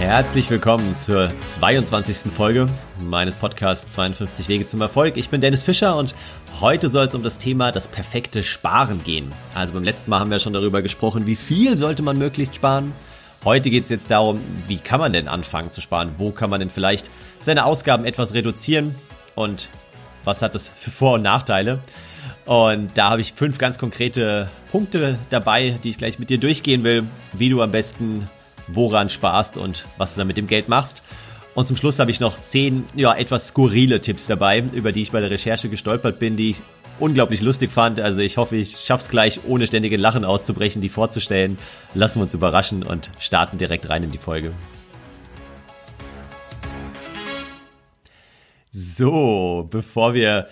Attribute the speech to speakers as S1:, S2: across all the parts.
S1: Herzlich willkommen zur 22. Folge meines Podcasts 52 Wege zum Erfolg. Ich bin Dennis Fischer und heute soll es um das Thema das perfekte Sparen gehen. Also beim letzten Mal haben wir schon darüber gesprochen, wie viel sollte man möglichst sparen. Heute geht es jetzt darum, wie kann man denn anfangen zu sparen? Wo kann man denn vielleicht seine Ausgaben etwas reduzieren? Und was hat das für Vor- und Nachteile? Und da habe ich fünf ganz konkrete Punkte dabei, die ich gleich mit dir durchgehen will, wie du am besten woran sparst und was du dann mit dem Geld machst. Und zum Schluss habe ich noch zehn, ja, etwas skurrile Tipps dabei, über die ich bei der Recherche gestolpert bin, die ich unglaublich lustig fand. Also ich hoffe, ich schaff's gleich, ohne ständige Lachen auszubrechen, die vorzustellen. Lassen wir uns überraschen und starten direkt rein in die Folge. So, bevor wir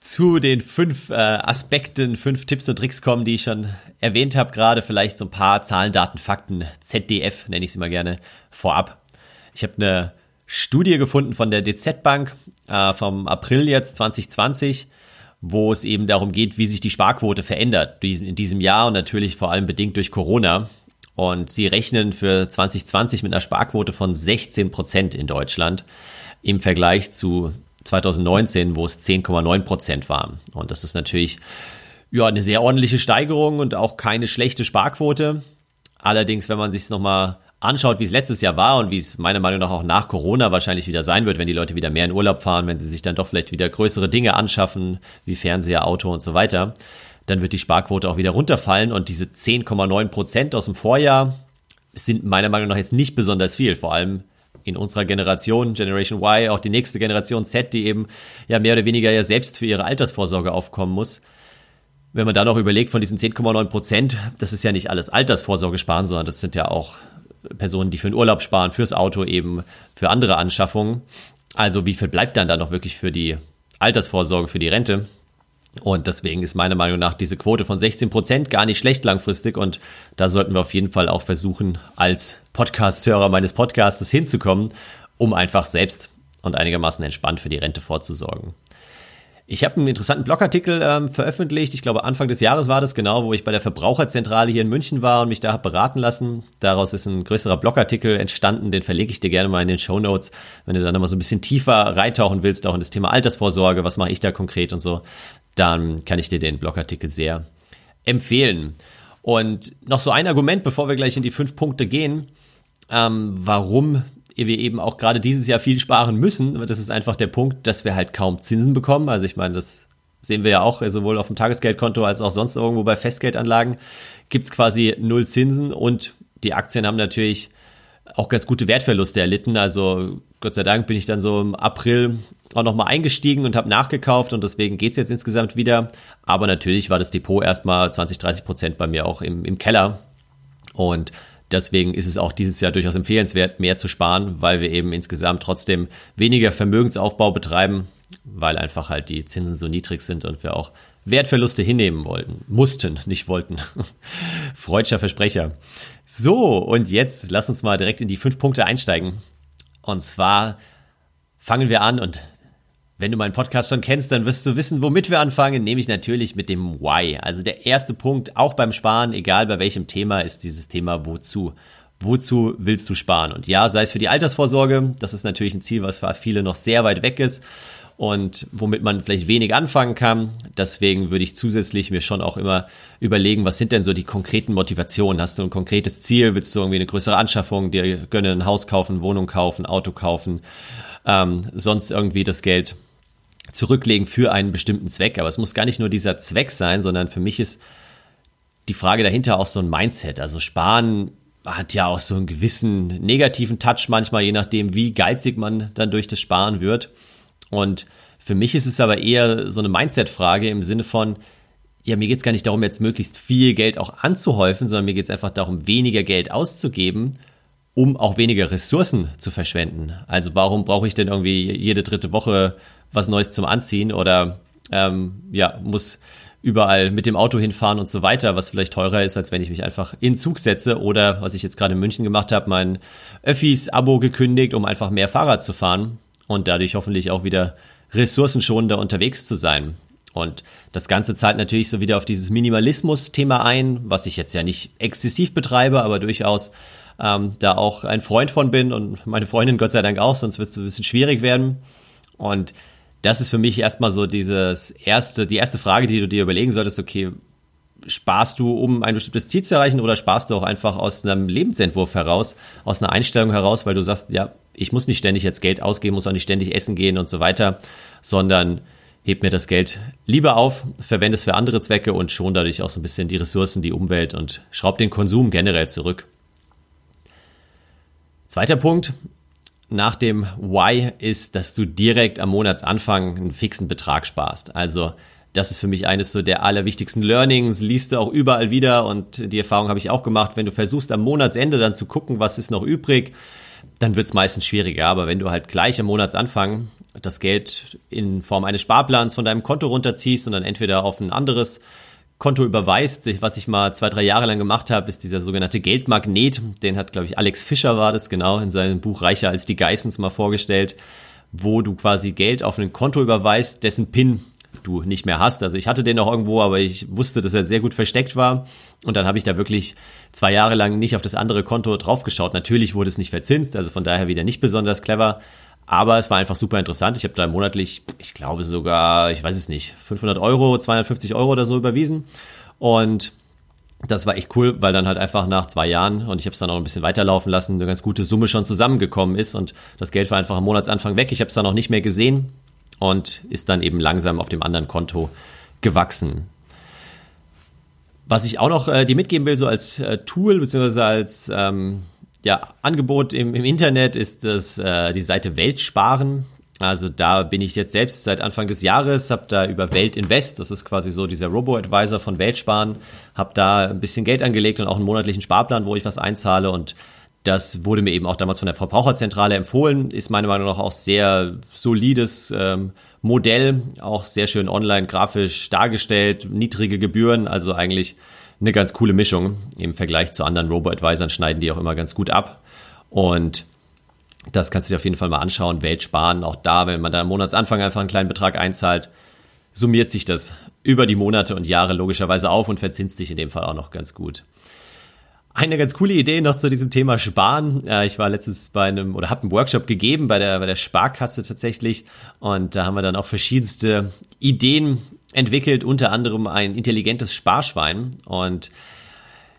S1: zu den fünf äh, Aspekten, fünf Tipps und Tricks kommen, die ich schon erwähnt habe, gerade vielleicht so ein paar Zahlen, Daten, Fakten, ZDF nenne ich sie mal gerne, vorab. Ich habe eine Studie gefunden von der DZ Bank äh, vom April jetzt 2020, wo es eben darum geht, wie sich die Sparquote verändert in diesem Jahr und natürlich vor allem bedingt durch Corona. Und sie rechnen für 2020 mit einer Sparquote von 16 Prozent in Deutschland im Vergleich zu 2019, wo es 10,9 Prozent waren. Und das ist natürlich ja eine sehr ordentliche Steigerung und auch keine schlechte Sparquote. Allerdings, wenn man sich es nochmal anschaut, wie es letztes Jahr war und wie es meiner Meinung nach auch nach Corona wahrscheinlich wieder sein wird, wenn die Leute wieder mehr in Urlaub fahren, wenn sie sich dann doch vielleicht wieder größere Dinge anschaffen, wie Fernseher, Auto und so weiter, dann wird die Sparquote auch wieder runterfallen und diese 10,9 Prozent aus dem Vorjahr sind meiner Meinung nach jetzt nicht besonders viel, vor allem in unserer Generation, Generation Y, auch die nächste Generation Z, die eben ja mehr oder weniger ja selbst für ihre Altersvorsorge aufkommen muss. Wenn man da noch überlegt, von diesen 10,9 Prozent, das ist ja nicht alles Altersvorsorge sparen, sondern das sind ja auch Personen, die für den Urlaub sparen, fürs Auto eben, für andere Anschaffungen. Also wie viel bleibt dann da noch wirklich für die Altersvorsorge, für die Rente? Und deswegen ist meiner Meinung nach diese Quote von 16 Prozent gar nicht schlecht langfristig. Und da sollten wir auf jeden Fall auch versuchen, als Podcast-Hörer meines Podcasts hinzukommen, um einfach selbst und einigermaßen entspannt für die Rente vorzusorgen. Ich habe einen interessanten Blogartikel ähm, veröffentlicht. Ich glaube, Anfang des Jahres war das genau, wo ich bei der Verbraucherzentrale hier in München war und mich da habe beraten lassen. Daraus ist ein größerer Blogartikel entstanden. Den verlege ich dir gerne mal in den Show Notes, wenn du dann nochmal so ein bisschen tiefer reintauchen willst, auch in das Thema Altersvorsorge. Was mache ich da konkret und so? Dann kann ich dir den Blogartikel sehr empfehlen. Und noch so ein Argument, bevor wir gleich in die fünf Punkte gehen, ähm, warum wir eben auch gerade dieses Jahr viel sparen müssen. Das ist einfach der Punkt, dass wir halt kaum Zinsen bekommen. Also ich meine, das sehen wir ja auch sowohl auf dem Tagesgeldkonto als auch sonst irgendwo bei Festgeldanlagen gibt es quasi null Zinsen und die Aktien haben natürlich auch ganz gute Wertverluste erlitten. Also Gott sei Dank bin ich dann so im April auch nochmal eingestiegen und habe nachgekauft und deswegen geht es jetzt insgesamt wieder. Aber natürlich war das Depot erstmal 20, 30 Prozent bei mir auch im, im Keller. Und Deswegen ist es auch dieses Jahr durchaus empfehlenswert, mehr zu sparen, weil wir eben insgesamt trotzdem weniger Vermögensaufbau betreiben, weil einfach halt die Zinsen so niedrig sind und wir auch Wertverluste hinnehmen wollten, mussten, nicht wollten. Freudscher Versprecher. So, und jetzt lass uns mal direkt in die fünf Punkte einsteigen. Und zwar fangen wir an und wenn du meinen Podcast schon kennst, dann wirst du wissen, womit wir anfangen, nämlich natürlich mit dem Why. Also der erste Punkt, auch beim Sparen, egal bei welchem Thema, ist dieses Thema Wozu. Wozu willst du sparen? Und ja, sei es für die Altersvorsorge, das ist natürlich ein Ziel, was für viele noch sehr weit weg ist und womit man vielleicht wenig anfangen kann. Deswegen würde ich zusätzlich mir schon auch immer überlegen, was sind denn so die konkreten Motivationen? Hast du ein konkretes Ziel? Willst du irgendwie eine größere Anschaffung, dir gönnen, ein Haus kaufen, Wohnung kaufen, Auto kaufen, ähm, sonst irgendwie das Geld zurücklegen für einen bestimmten Zweck. Aber es muss gar nicht nur dieser Zweck sein, sondern für mich ist die Frage dahinter auch so ein Mindset. Also sparen hat ja auch so einen gewissen negativen Touch manchmal, je nachdem, wie geizig man dann durch das Sparen wird. Und für mich ist es aber eher so eine Mindset-Frage im Sinne von, ja, mir geht es gar nicht darum, jetzt möglichst viel Geld auch anzuhäufen, sondern mir geht es einfach darum, weniger Geld auszugeben, um auch weniger Ressourcen zu verschwenden. Also warum brauche ich denn irgendwie jede dritte Woche was Neues zum Anziehen oder ähm, ja, muss überall mit dem Auto hinfahren und so weiter, was vielleicht teurer ist, als wenn ich mich einfach in Zug setze oder was ich jetzt gerade in München gemacht habe, mein Öffis-Abo gekündigt, um einfach mehr Fahrrad zu fahren und dadurch hoffentlich auch wieder ressourcenschonender unterwegs zu sein. Und das Ganze zahlt natürlich so wieder auf dieses Minimalismus-Thema ein, was ich jetzt ja nicht exzessiv betreibe, aber durchaus ähm, da auch ein Freund von bin und meine Freundin Gott sei Dank auch, sonst wird es ein bisschen schwierig werden. Und das ist für mich erstmal so dieses erste, die erste Frage, die du dir überlegen solltest, okay, sparst du, um ein bestimmtes Ziel zu erreichen oder sparst du auch einfach aus einem Lebensentwurf heraus, aus einer Einstellung heraus, weil du sagst, ja, ich muss nicht ständig jetzt Geld ausgeben, muss auch nicht ständig essen gehen und so weiter, sondern heb mir das Geld lieber auf, verwende es für andere Zwecke und schon dadurch auch so ein bisschen die Ressourcen, die Umwelt und schraub den Konsum generell zurück. Zweiter Punkt nach dem Why ist, dass du direkt am Monatsanfang einen fixen Betrag sparst. Also das ist für mich eines so der allerwichtigsten Learnings, liest du auch überall wieder und die Erfahrung habe ich auch gemacht, wenn du versuchst am Monatsende dann zu gucken, was ist noch übrig, dann wird es meistens schwieriger. Aber wenn du halt gleich am Monatsanfang das Geld in Form eines Sparplans von deinem Konto runterziehst und dann entweder auf ein anderes Konto überweist. Was ich mal zwei, drei Jahre lang gemacht habe, ist dieser sogenannte Geldmagnet. Den hat, glaube ich, Alex Fischer war das, genau, in seinem Buch Reicher als die Geissens mal vorgestellt, wo du quasi Geld auf ein Konto überweist, dessen PIN du nicht mehr hast. Also ich hatte den noch irgendwo, aber ich wusste, dass er sehr gut versteckt war. Und dann habe ich da wirklich zwei Jahre lang nicht auf das andere Konto draufgeschaut. Natürlich wurde es nicht verzinst, also von daher wieder nicht besonders clever. Aber es war einfach super interessant. Ich habe da monatlich, ich glaube sogar, ich weiß es nicht, 500 Euro, 250 Euro oder so überwiesen. Und das war echt cool, weil dann halt einfach nach zwei Jahren und ich habe es dann auch ein bisschen weiterlaufen lassen, eine ganz gute Summe schon zusammengekommen ist und das Geld war einfach am Monatsanfang weg. Ich habe es dann auch nicht mehr gesehen und ist dann eben langsam auf dem anderen Konto gewachsen. Was ich auch noch äh, dir mitgeben will, so als äh, Tool beziehungsweise als ähm, ja, Angebot im, im Internet ist das äh, die Seite Weltsparen. Also da bin ich jetzt selbst seit Anfang des Jahres, habe da über Weltinvest, das ist quasi so dieser Robo-Advisor von Weltsparen, habe da ein bisschen Geld angelegt und auch einen monatlichen Sparplan, wo ich was einzahle und das wurde mir eben auch damals von der Verbraucherzentrale empfohlen, ist meiner Meinung nach auch sehr solides ähm, Modell, auch sehr schön online grafisch dargestellt, niedrige Gebühren, also eigentlich eine ganz coole Mischung. Im Vergleich zu anderen Robo-Advisern schneiden die auch immer ganz gut ab. Und das kannst du dir auf jeden Fall mal anschauen. Welt sparen, auch da, wenn man da am Monatsanfang einfach einen kleinen Betrag einzahlt, summiert sich das über die Monate und Jahre logischerweise auf und verzinst sich in dem Fall auch noch ganz gut. Eine ganz coole Idee noch zu diesem Thema Sparen. Ich war letztens bei einem oder habe einen Workshop gegeben bei der, bei der Sparkasse tatsächlich und da haben wir dann auch verschiedenste Ideen entwickelt, unter anderem ein intelligentes Sparschwein. Und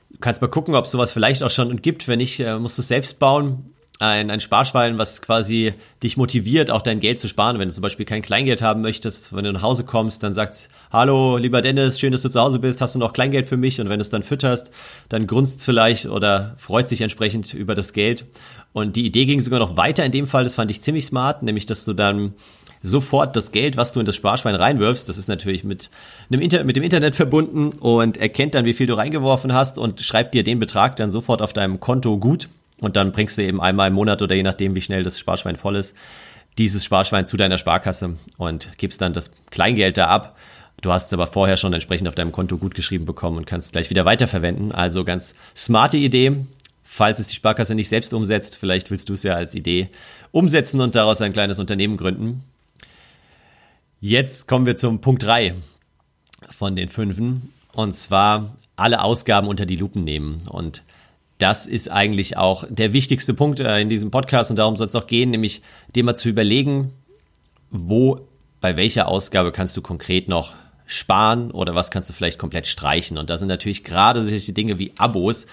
S1: du kannst mal gucken, ob es sowas vielleicht auch schon gibt. Wenn nicht, äh, musst du es selbst bauen. Ein, ein Sparschwein, was quasi dich motiviert, auch dein Geld zu sparen. Wenn du zum Beispiel kein Kleingeld haben möchtest, wenn du nach Hause kommst, dann sagst, hallo, lieber Dennis, schön, dass du zu Hause bist, hast du noch Kleingeld für mich? Und wenn du es dann fütterst, dann grunzt vielleicht oder freut sich entsprechend über das Geld. Und die Idee ging sogar noch weiter in dem Fall, das fand ich ziemlich smart, nämlich, dass du dann sofort das Geld, was du in das Sparschwein reinwirfst, das ist natürlich mit, einem Inter mit dem Internet verbunden und erkennt dann, wie viel du reingeworfen hast und schreibt dir den Betrag dann sofort auf deinem Konto gut. Und dann bringst du eben einmal im Monat oder je nachdem, wie schnell das Sparschwein voll ist, dieses Sparschwein zu deiner Sparkasse und gibst dann das Kleingeld da ab. Du hast es aber vorher schon entsprechend auf deinem Konto gut geschrieben bekommen und kannst gleich wieder weiterverwenden. Also ganz smarte Idee. Falls es die Sparkasse nicht selbst umsetzt, vielleicht willst du es ja als Idee umsetzen und daraus ein kleines Unternehmen gründen. Jetzt kommen wir zum Punkt 3 von den fünfen. Und zwar alle Ausgaben unter die Lupen nehmen. Und das ist eigentlich auch der wichtigste Punkt äh, in diesem Podcast. Und darum soll es auch gehen, nämlich dir mal zu überlegen, wo, bei welcher Ausgabe kannst du konkret noch sparen oder was kannst du vielleicht komplett streichen. Und da sind natürlich gerade solche Dinge wie Abos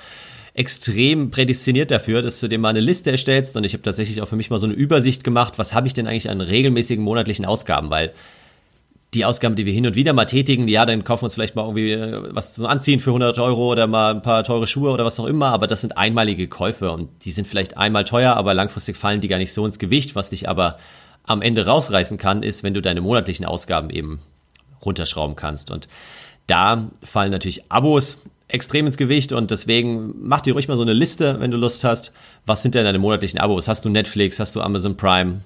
S1: extrem prädestiniert dafür, dass du dir mal eine Liste erstellst. Und ich habe tatsächlich auch für mich mal so eine Übersicht gemacht, was habe ich denn eigentlich an regelmäßigen monatlichen Ausgaben, weil die Ausgaben, die wir hin und wieder mal tätigen, ja, dann kaufen wir uns vielleicht mal irgendwie äh, was zum Anziehen für 100 Euro oder mal ein paar teure Schuhe oder was auch immer, aber das sind einmalige Käufe und die sind vielleicht einmal teuer, aber langfristig fallen die gar nicht so ins Gewicht. Was dich aber am Ende rausreißen kann, ist, wenn du deine monatlichen Ausgaben eben runterschrauben kannst und da fallen natürlich Abos extrem ins Gewicht und deswegen mach dir ruhig mal so eine Liste, wenn du Lust hast. Was sind denn deine monatlichen Abos? Hast du Netflix? Hast du Amazon Prime?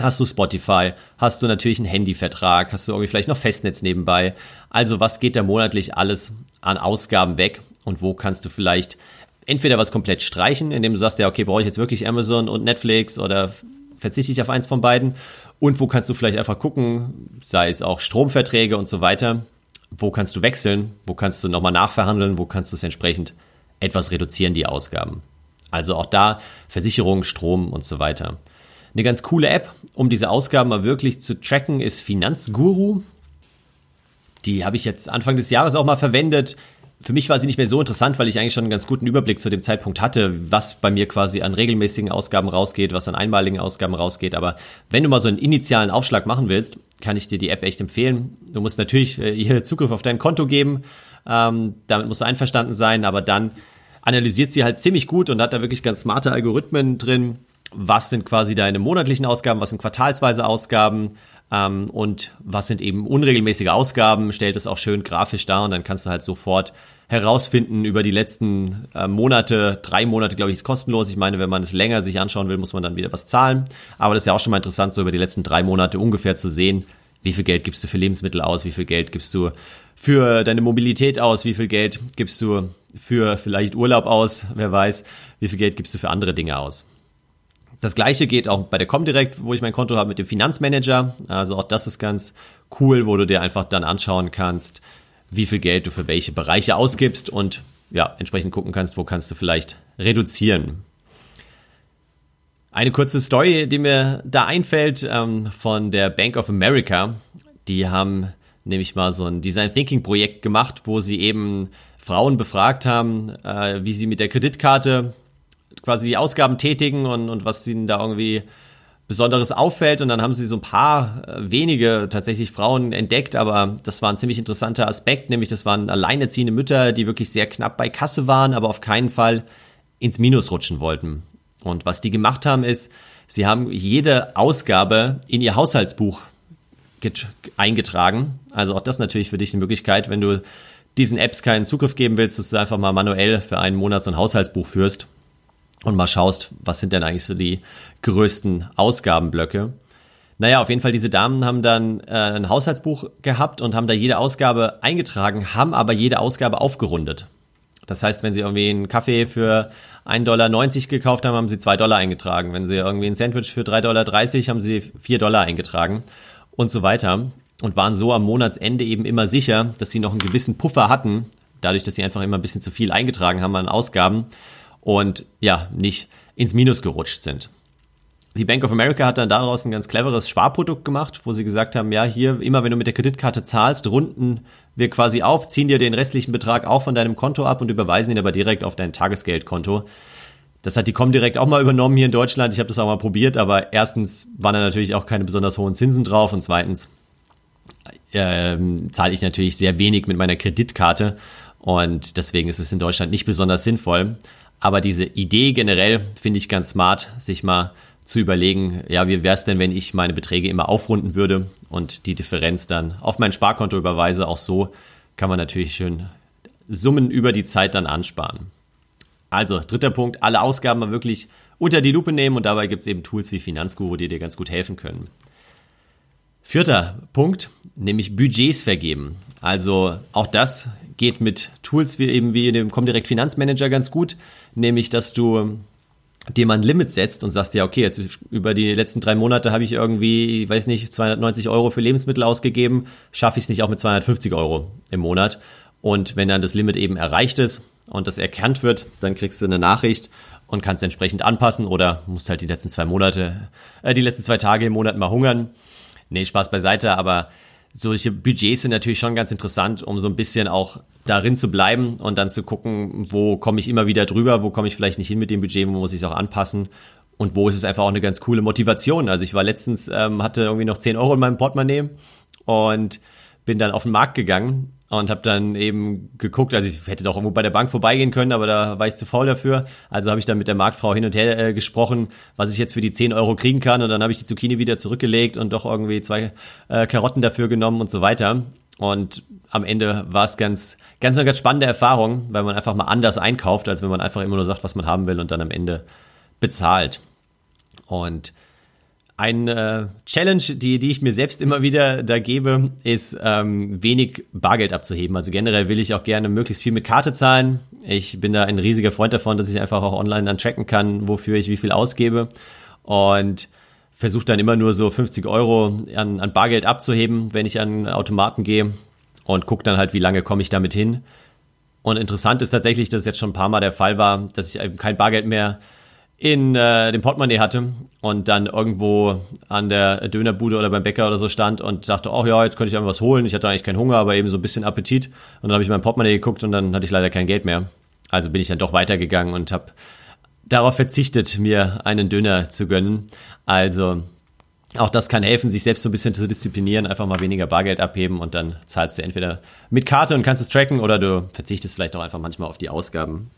S1: Hast du Spotify? Hast du natürlich einen Handyvertrag? Hast du irgendwie vielleicht noch Festnetz nebenbei? Also was geht da monatlich alles an Ausgaben weg und wo kannst du vielleicht entweder was komplett streichen, indem du sagst, ja, okay, brauche ich jetzt wirklich Amazon und Netflix oder verzichte ich auf eins von beiden? Und wo kannst du vielleicht einfach gucken, sei es auch Stromverträge und so weiter, wo kannst du wechseln, wo kannst du nochmal nachverhandeln, wo kannst du es entsprechend etwas reduzieren, die Ausgaben. Also auch da Versicherung, Strom und so weiter. Eine ganz coole App, um diese Ausgaben mal wirklich zu tracken, ist Finanzguru. Die habe ich jetzt Anfang des Jahres auch mal verwendet. Für mich war sie nicht mehr so interessant, weil ich eigentlich schon einen ganz guten Überblick zu dem Zeitpunkt hatte, was bei mir quasi an regelmäßigen Ausgaben rausgeht, was an einmaligen Ausgaben rausgeht. Aber wenn du mal so einen initialen Aufschlag machen willst, kann ich dir die App echt empfehlen. Du musst natürlich äh, hier Zugriff auf dein Konto geben. Ähm, damit musst du einverstanden sein, aber dann analysiert sie halt ziemlich gut und hat da wirklich ganz smarte Algorithmen drin. Was sind quasi deine monatlichen Ausgaben, was sind quartalsweise Ausgaben, ähm, und was sind eben unregelmäßige Ausgaben, stellt es auch schön grafisch dar und dann kannst du halt sofort herausfinden über die letzten äh, Monate, drei Monate, glaube ich, ist kostenlos. Ich meine, wenn man es länger sich anschauen will, muss man dann wieder was zahlen. Aber das ist ja auch schon mal interessant, so über die letzten drei Monate ungefähr zu sehen, wie viel Geld gibst du für Lebensmittel aus, wie viel Geld gibst du für deine Mobilität aus, wie viel Geld gibst du für vielleicht Urlaub aus, wer weiß, wie viel Geld gibst du für andere Dinge aus. Das gleiche geht auch bei der Comdirect, wo ich mein Konto habe mit dem Finanzmanager. Also auch das ist ganz cool, wo du dir einfach dann anschauen kannst, wie viel Geld du für welche Bereiche ausgibst und ja, entsprechend gucken kannst, wo kannst du vielleicht reduzieren. Eine kurze Story, die mir da einfällt, ähm, von der Bank of America. Die haben nämlich mal so ein Design Thinking Projekt gemacht, wo sie eben Frauen befragt haben, äh, wie sie mit der Kreditkarte quasi die Ausgaben tätigen und, und was ihnen da irgendwie Besonderes auffällt. Und dann haben sie so ein paar äh, wenige tatsächlich Frauen entdeckt, aber das war ein ziemlich interessanter Aspekt, nämlich das waren alleinerziehende Mütter, die wirklich sehr knapp bei Kasse waren, aber auf keinen Fall ins Minus rutschen wollten. Und was die gemacht haben, ist, sie haben jede Ausgabe in ihr Haushaltsbuch eingetragen. Also auch das natürlich für dich eine Möglichkeit, wenn du diesen Apps keinen Zugriff geben willst, dass du einfach mal manuell für einen Monat so ein Haushaltsbuch führst und mal schaust, was sind denn eigentlich so die größten Ausgabenblöcke. Naja, auf jeden Fall, diese Damen haben dann äh, ein Haushaltsbuch gehabt und haben da jede Ausgabe eingetragen, haben aber jede Ausgabe aufgerundet. Das heißt, wenn sie irgendwie einen Kaffee für 1,90 Dollar gekauft haben, haben sie 2 Dollar eingetragen. Wenn sie irgendwie ein Sandwich für 3,30 Dollar haben sie 4 Dollar eingetragen und so weiter. Und waren so am Monatsende eben immer sicher, dass sie noch einen gewissen Puffer hatten, dadurch, dass sie einfach immer ein bisschen zu viel eingetragen haben an Ausgaben und ja, nicht ins Minus gerutscht sind. Die Bank of America hat dann daraus ein ganz cleveres Sparprodukt gemacht, wo sie gesagt haben, ja, hier, immer wenn du mit der Kreditkarte zahlst, runden wir quasi auf, ziehen dir den restlichen Betrag auch von deinem Konto ab und überweisen ihn aber direkt auf dein Tagesgeldkonto. Das hat die Comdirect auch mal übernommen hier in Deutschland. Ich habe das auch mal probiert, aber erstens waren da natürlich auch keine besonders hohen Zinsen drauf und zweitens äh, zahle ich natürlich sehr wenig mit meiner Kreditkarte und deswegen ist es in Deutschland nicht besonders sinnvoll. Aber diese Idee generell finde ich ganz smart, sich mal zu überlegen, ja, wie wäre es denn, wenn ich meine Beträge immer aufrunden würde und die Differenz dann auf mein Sparkonto überweise. Auch so kann man natürlich schön Summen über die Zeit dann ansparen. Also, dritter Punkt, alle Ausgaben mal wirklich unter die Lupe nehmen und dabei gibt es eben Tools wie Finanzguru, die dir ganz gut helfen können. Vierter Punkt, nämlich Budgets vergeben. Also auch das geht mit Tools wie eben wie dem Comdirect Finanzmanager ganz gut, nämlich dass du dir mal ein Limit setzt und sagst ja, okay, jetzt über die letzten drei Monate habe ich irgendwie, weiß nicht, 290 Euro für Lebensmittel ausgegeben, schaffe ich es nicht auch mit 250 Euro im Monat. Und wenn dann das Limit eben erreicht ist und das erkannt wird, dann kriegst du eine Nachricht und kannst entsprechend anpassen oder musst halt die letzten zwei Monate, äh, die letzten zwei Tage im Monat mal hungern. Nee, Spaß beiseite, aber solche Budgets sind natürlich schon ganz interessant, um so ein bisschen auch darin zu bleiben und dann zu gucken, wo komme ich immer wieder drüber, wo komme ich vielleicht nicht hin mit dem Budget, wo muss ich es auch anpassen und wo ist es einfach auch eine ganz coole Motivation. Also ich war letztens, ähm, hatte irgendwie noch 10 Euro in meinem Portemonnaie und bin dann auf den Markt gegangen und habe dann eben geguckt, also ich hätte doch irgendwo bei der Bank vorbeigehen können, aber da war ich zu faul dafür. Also habe ich dann mit der Marktfrau hin und her äh, gesprochen, was ich jetzt für die 10 Euro kriegen kann und dann habe ich die Zucchini wieder zurückgelegt und doch irgendwie zwei äh, Karotten dafür genommen und so weiter. Und am Ende war es ganz, ganz eine ganz spannende Erfahrung, weil man einfach mal anders einkauft, als wenn man einfach immer nur sagt, was man haben will und dann am Ende bezahlt. Und eine Challenge, die, die ich mir selbst immer wieder da gebe, ist ähm, wenig Bargeld abzuheben. Also generell will ich auch gerne möglichst viel mit Karte zahlen. Ich bin da ein riesiger Freund davon, dass ich einfach auch online dann tracken kann, wofür ich wie viel ausgebe. Und versuche dann immer nur so 50 Euro an, an Bargeld abzuheben, wenn ich an Automaten gehe und gucke dann halt, wie lange komme ich damit hin. Und interessant ist tatsächlich, dass es jetzt schon ein paar Mal der Fall war, dass ich eben kein Bargeld mehr in äh, dem Portemonnaie hatte und dann irgendwo an der Dönerbude oder beim Bäcker oder so stand und dachte, oh ja, jetzt könnte ich einfach was holen. Ich hatte eigentlich keinen Hunger, aber eben so ein bisschen Appetit. Und dann habe ich mein Portemonnaie geguckt und dann hatte ich leider kein Geld mehr. Also bin ich dann doch weitergegangen und habe darauf verzichtet, mir einen Döner zu gönnen. Also auch das kann helfen, sich selbst so ein bisschen zu disziplinieren, einfach mal weniger Bargeld abheben und dann zahlst du entweder mit Karte und kannst es tracken oder du verzichtest vielleicht auch einfach manchmal auf die Ausgaben.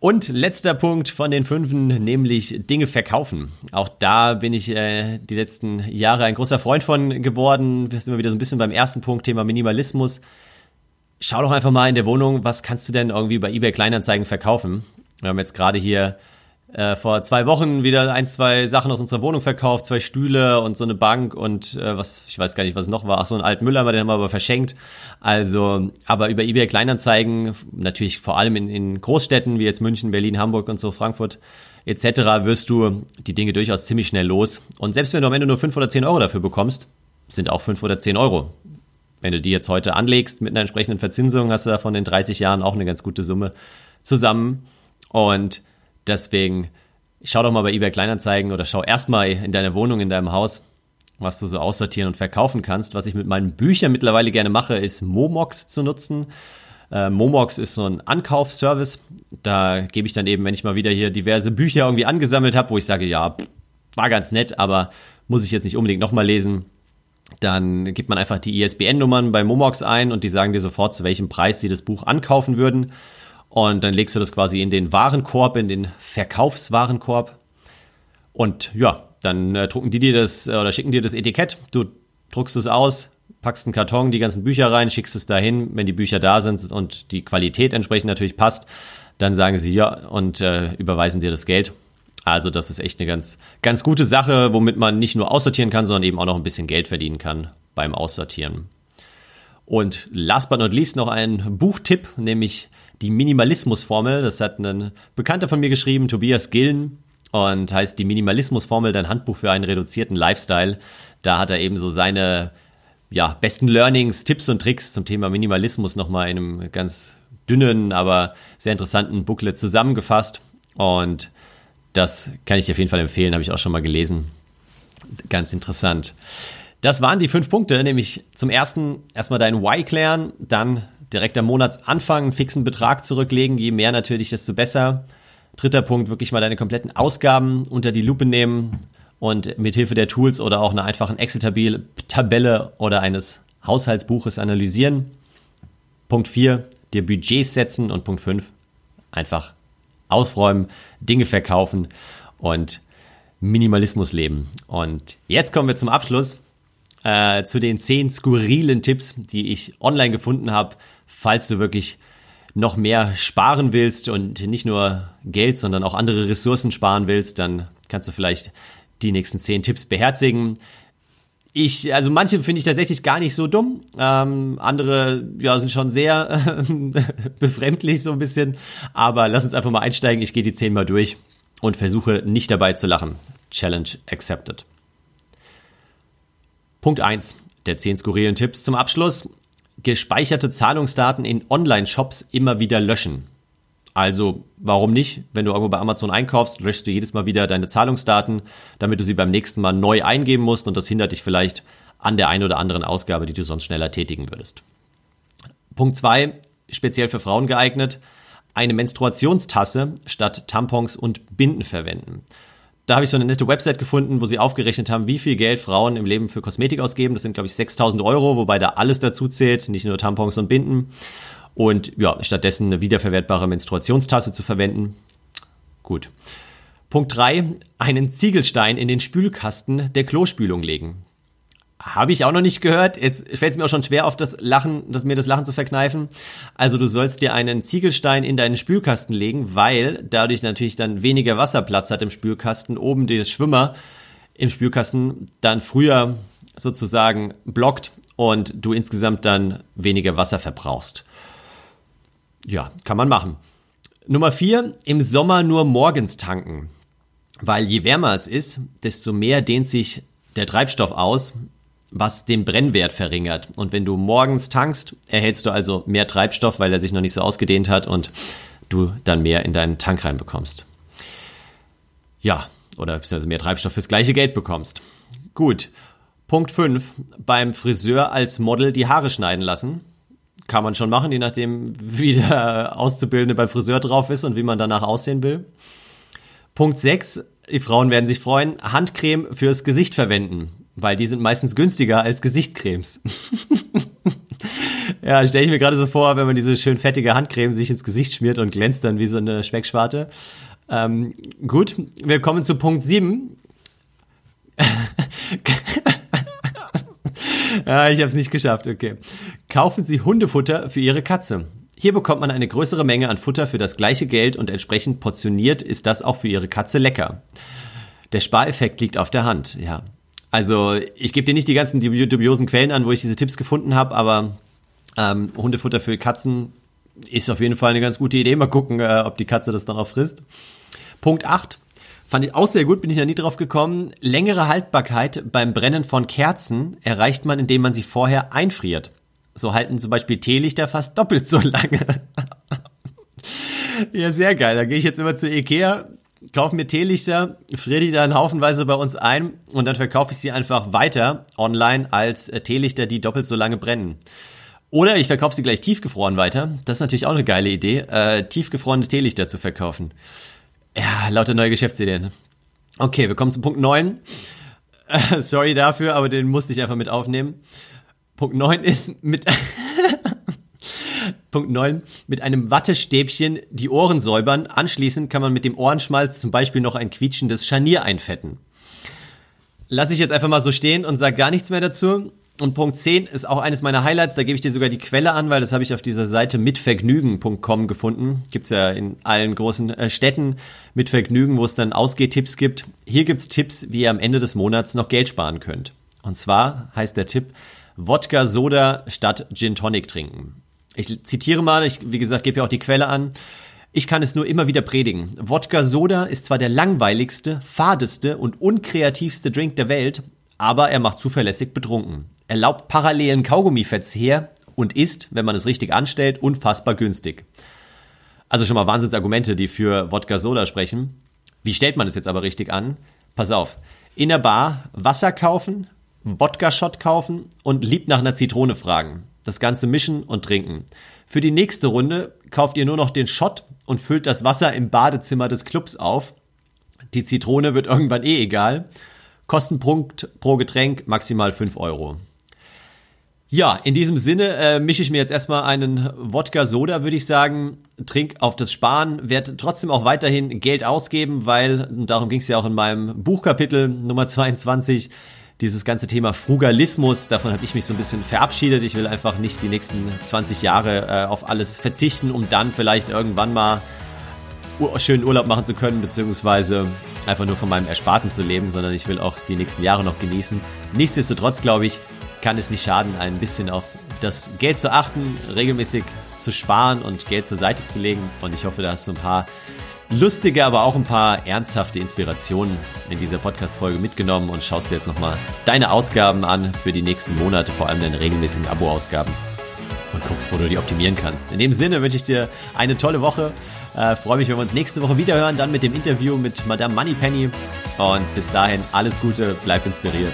S1: Und letzter Punkt von den fünfen, nämlich Dinge verkaufen. Auch da bin ich äh, die letzten Jahre ein großer Freund von geworden. Wir sind immer wieder so ein bisschen beim ersten Punkt, Thema Minimalismus. Schau doch einfach mal in der Wohnung, was kannst du denn irgendwie bei eBay Kleinanzeigen verkaufen? Wir haben jetzt gerade hier äh, vor zwei Wochen wieder ein, zwei Sachen aus unserer Wohnung verkauft, zwei Stühle und so eine Bank und äh, was, ich weiß gar nicht, was es noch war. Ach, so einen alten Mülleimer, den haben wir aber verschenkt. Also, aber über eBay Kleinanzeigen, natürlich vor allem in, in Großstädten wie jetzt München, Berlin, Hamburg und so, Frankfurt etc., wirst du die Dinge durchaus ziemlich schnell los. Und selbst wenn du am Ende nur fünf oder zehn Euro dafür bekommst, sind auch fünf oder zehn Euro. Wenn du die jetzt heute anlegst mit einer entsprechenden Verzinsung, hast du da von den 30 Jahren auch eine ganz gute Summe zusammen. Und Deswegen schau doch mal bei eBay Kleinanzeigen oder schau erstmal in deiner Wohnung, in deinem Haus, was du so aussortieren und verkaufen kannst. Was ich mit meinen Büchern mittlerweile gerne mache, ist Momox zu nutzen. Äh, Momox ist so ein Ankaufsservice. Da gebe ich dann eben, wenn ich mal wieder hier diverse Bücher irgendwie angesammelt habe, wo ich sage, ja, war ganz nett, aber muss ich jetzt nicht unbedingt nochmal lesen, dann gibt man einfach die ISBN-Nummern bei Momox ein und die sagen dir sofort, zu welchem Preis sie das Buch ankaufen würden. Und dann legst du das quasi in den Warenkorb, in den Verkaufswarenkorb. Und ja, dann äh, drucken die dir das äh, oder schicken dir das Etikett. Du druckst es aus, packst einen Karton, die ganzen Bücher rein, schickst es dahin. Wenn die Bücher da sind und die Qualität entsprechend natürlich passt, dann sagen sie ja und äh, überweisen dir das Geld. Also das ist echt eine ganz, ganz gute Sache, womit man nicht nur aussortieren kann, sondern eben auch noch ein bisschen Geld verdienen kann beim Aussortieren. Und last but not least noch ein Buchtipp, nämlich die Minimalismusformel. Das hat ein Bekannter von mir geschrieben, Tobias Gillen, und heißt die Minimalismusformel, dein Handbuch für einen reduzierten Lifestyle. Da hat er eben so seine ja, besten Learnings, Tipps und Tricks zum Thema Minimalismus nochmal in einem ganz dünnen, aber sehr interessanten Booklet zusammengefasst. Und das kann ich dir auf jeden Fall empfehlen, habe ich auch schon mal gelesen. Ganz interessant. Das waren die fünf Punkte, nämlich zum ersten erstmal dein Why klären, dann direkt am Monatsanfang einen fixen Betrag zurücklegen. Je mehr natürlich, desto besser. Dritter Punkt, wirklich mal deine kompletten Ausgaben unter die Lupe nehmen und mit Hilfe der Tools oder auch einer einfachen Excel-Tabelle oder eines Haushaltsbuches analysieren. Punkt 4, dir Budgets setzen und Punkt 5, einfach aufräumen, Dinge verkaufen und Minimalismus leben. Und jetzt kommen wir zum Abschluss äh, zu den zehn skurrilen Tipps, die ich online gefunden habe, falls du wirklich noch mehr sparen willst und nicht nur Geld, sondern auch andere Ressourcen sparen willst, dann kannst du vielleicht die nächsten zehn Tipps beherzigen. Ich, also manche finde ich tatsächlich gar nicht so dumm. Ähm, andere, ja, sind schon sehr befremdlich so ein bisschen. Aber lass uns einfach mal einsteigen. Ich gehe die zehn mal durch und versuche nicht dabei zu lachen. Challenge accepted. Punkt 1 der 10 skurrilen Tipps zum Abschluss. Gespeicherte Zahlungsdaten in Online-Shops immer wieder löschen. Also, warum nicht? Wenn du irgendwo bei Amazon einkaufst, löschst du jedes Mal wieder deine Zahlungsdaten, damit du sie beim nächsten Mal neu eingeben musst und das hindert dich vielleicht an der einen oder anderen Ausgabe, die du sonst schneller tätigen würdest. Punkt 2, speziell für Frauen geeignet, eine Menstruationstasse statt Tampons und Binden verwenden. Da habe ich so eine nette Website gefunden, wo sie aufgerechnet haben, wie viel Geld Frauen im Leben für Kosmetik ausgeben. Das sind, glaube ich, 6000 Euro, wobei da alles dazu zählt, nicht nur Tampons und Binden. Und ja, stattdessen eine wiederverwertbare Menstruationstasse zu verwenden. Gut. Punkt 3. Einen Ziegelstein in den Spülkasten der Klospülung legen. Habe ich auch noch nicht gehört. Jetzt fällt es mir auch schon schwer, auf das Lachen, das mir das Lachen zu verkneifen. Also du sollst dir einen Ziegelstein in deinen Spülkasten legen, weil dadurch natürlich dann weniger Wasserplatz hat im Spülkasten, oben der Schwimmer im Spülkasten dann früher sozusagen blockt und du insgesamt dann weniger Wasser verbrauchst. Ja, kann man machen. Nummer vier, im Sommer nur morgens tanken. Weil je wärmer es ist, desto mehr dehnt sich der Treibstoff aus was den Brennwert verringert. Und wenn du morgens tankst, erhältst du also mehr Treibstoff, weil er sich noch nicht so ausgedehnt hat und du dann mehr in deinen Tank reinbekommst. Ja, oder beziehungsweise mehr Treibstoff fürs gleiche Geld bekommst. Gut. Punkt 5. Beim Friseur als Model die Haare schneiden lassen. Kann man schon machen, je nachdem, wie der Auszubildende beim Friseur drauf ist und wie man danach aussehen will. Punkt 6. Die Frauen werden sich freuen. Handcreme fürs Gesicht verwenden, weil die sind meistens günstiger als Gesichtscremes. ja, stelle ich mir gerade so vor, wenn man diese schön fettige Handcreme sich ins Gesicht schmiert und glänzt dann wie so eine Speckschwarte. Ähm, gut, wir kommen zu Punkt 7. ja, ich habe es nicht geschafft, okay. Kaufen Sie Hundefutter für Ihre Katze. Hier bekommt man eine größere Menge an Futter für das gleiche Geld und entsprechend portioniert ist das auch für Ihre Katze lecker. Der Spareffekt liegt auf der Hand, ja. Also ich gebe dir nicht die ganzen dubiosen Quellen an, wo ich diese Tipps gefunden habe, aber ähm, Hundefutter für Katzen ist auf jeden Fall eine ganz gute Idee. Mal gucken, äh, ob die Katze das dann auch frisst. Punkt 8. Fand ich auch sehr gut, bin ich ja nie drauf gekommen. Längere Haltbarkeit beim Brennen von Kerzen erreicht man, indem man sie vorher einfriert. So halten zum Beispiel Teelichter fast doppelt so lange. ja, sehr geil. Da gehe ich jetzt immer zu Ikea, kaufe mir Teelichter, friere die dann haufenweise bei uns ein und dann verkaufe ich sie einfach weiter online als äh, Teelichter, die doppelt so lange brennen. Oder ich verkaufe sie gleich tiefgefroren weiter. Das ist natürlich auch eine geile Idee, äh, tiefgefrorene Teelichter zu verkaufen. Ja, lauter neue Geschäftsideen. Okay, wir kommen zu Punkt 9. Äh, sorry dafür, aber den musste ich einfach mit aufnehmen. Punkt 9 ist mit Punkt 9, mit einem Wattestäbchen die Ohren säubern. Anschließend kann man mit dem Ohrenschmalz zum Beispiel noch ein quietschendes Scharnier einfetten. Lass ich jetzt einfach mal so stehen und sag gar nichts mehr dazu. Und Punkt 10 ist auch eines meiner Highlights, da gebe ich dir sogar die Quelle an, weil das habe ich auf dieser Seite mitvergnügen.com gefunden. Gibt's ja in allen großen äh, Städten mit Vergnügen, wo es dann Ausgehtipps gibt. Hier gibt's Tipps, wie ihr am Ende des Monats noch Geld sparen könnt. Und zwar heißt der Tipp, Wodka Soda statt Gin Tonic trinken. Ich zitiere mal, ich, wie gesagt, gebe ja auch die Quelle an. Ich kann es nur immer wieder predigen. Wodka Soda ist zwar der langweiligste, fadeste und unkreativste Drink der Welt, aber er macht zuverlässig betrunken erlaubt parallelen Kaugummiverzehr und ist, wenn man es richtig anstellt, unfassbar günstig. Also schon mal Wahnsinnsargumente, die für Wodka Soda sprechen. Wie stellt man das jetzt aber richtig an? Pass auf. In der Bar Wasser kaufen, Wodka-Shot kaufen und lieb nach einer Zitrone fragen. Das Ganze mischen und trinken. Für die nächste Runde kauft ihr nur noch den Shot und füllt das Wasser im Badezimmer des Clubs auf. Die Zitrone wird irgendwann eh egal. Kostenpunkt pro Getränk maximal 5 Euro. Ja, in diesem Sinne äh, mische ich mir jetzt erstmal einen Wodka-Soda, würde ich sagen. Trink auf das Sparen, werde trotzdem auch weiterhin Geld ausgeben, weil, darum ging es ja auch in meinem Buchkapitel Nummer 22, dieses ganze Thema Frugalismus, davon habe ich mich so ein bisschen verabschiedet. Ich will einfach nicht die nächsten 20 Jahre äh, auf alles verzichten, um dann vielleicht irgendwann mal schönen Urlaub machen zu können, beziehungsweise einfach nur von meinem Ersparten zu leben, sondern ich will auch die nächsten Jahre noch genießen. Nichtsdestotrotz glaube ich, kann es nicht schaden, ein bisschen auf das Geld zu achten, regelmäßig zu sparen und Geld zur Seite zu legen. Und ich hoffe, da hast du ein paar lustige, aber auch ein paar ernsthafte Inspirationen in dieser Podcast-Folge mitgenommen und schaust dir jetzt nochmal deine Ausgaben an für die nächsten Monate, vor allem deine regelmäßigen Abo-Ausgaben und guckst, wo du die optimieren kannst. In dem Sinne wünsche ich dir eine tolle Woche. Äh, Freue mich, wenn wir uns nächste Woche wieder hören, dann mit dem Interview mit Madame Moneypenny. Und bis dahin alles Gute, bleib inspiriert.